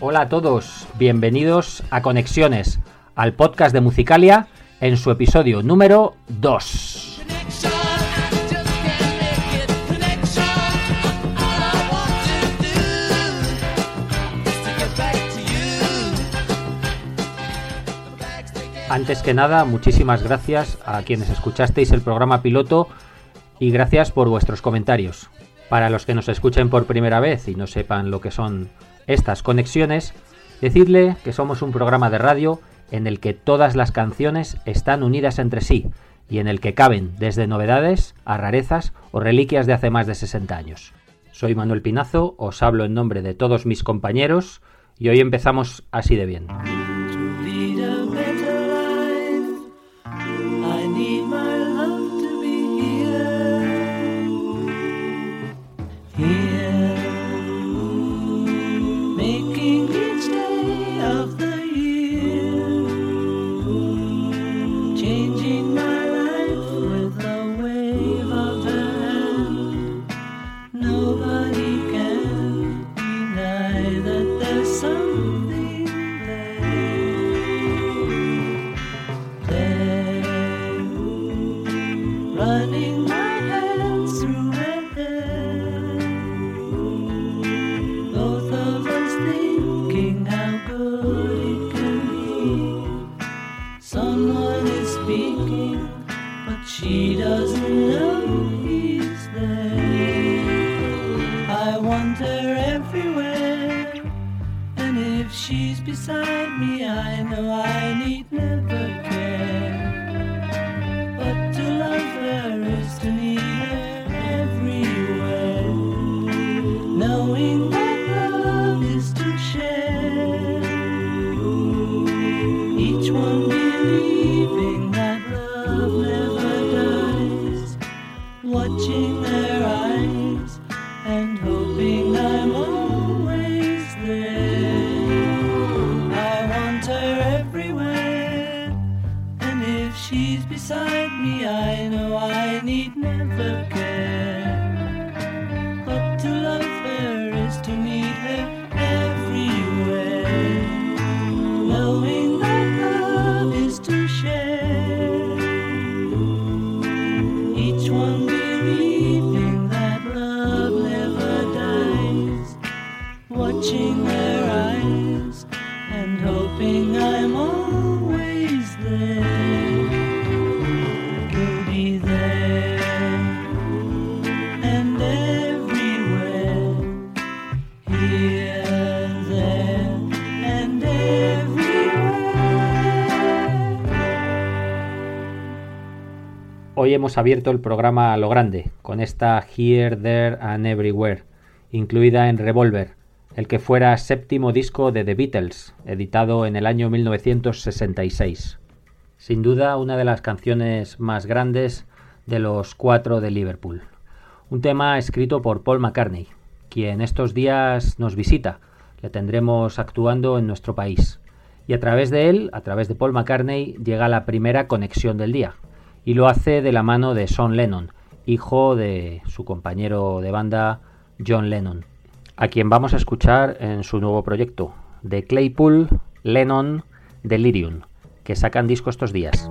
Hola a todos, bienvenidos a Conexiones, al podcast de Musicalia en su episodio número 2. Connection, I just can't make it. Connection, all I want to do is to get back to you. The bags they gave Antes que nada, muchísimas gracias a quienes escuchasteis el programa piloto y gracias por vuestros comentarios. Para los que nos escuchen por primera vez y no sepan lo que son estas conexiones, decidle que somos un programa de radio en el que todas las canciones están unidas entre sí y en el que caben desde novedades a rarezas o reliquias de hace más de 60 años. Soy Manuel Pinazo, os hablo en nombre de todos mis compañeros y hoy empezamos así de bien. Speaking, but she doesn't know he's there. I wander everywhere, and if she's beside me, I know I need never care. But to love her is to need her everywhere, knowing that love is to share. Each one beside me, I know I need never care. Hoy hemos abierto el programa a lo grande, con esta Here, There and Everywhere, incluida en Revolver, el que fuera séptimo disco de The Beatles, editado en el año 1966. Sin duda una de las canciones más grandes de los cuatro de Liverpool. Un tema escrito por Paul McCartney, quien estos días nos visita. Le tendremos actuando en nuestro país. Y a través de él, a través de Paul McCartney, llega la primera conexión del día y lo hace de la mano de Sean Lennon, hijo de su compañero de banda John Lennon, a quien vamos a escuchar en su nuevo proyecto, The Claypool Lennon Delirium, que sacan disco estos días.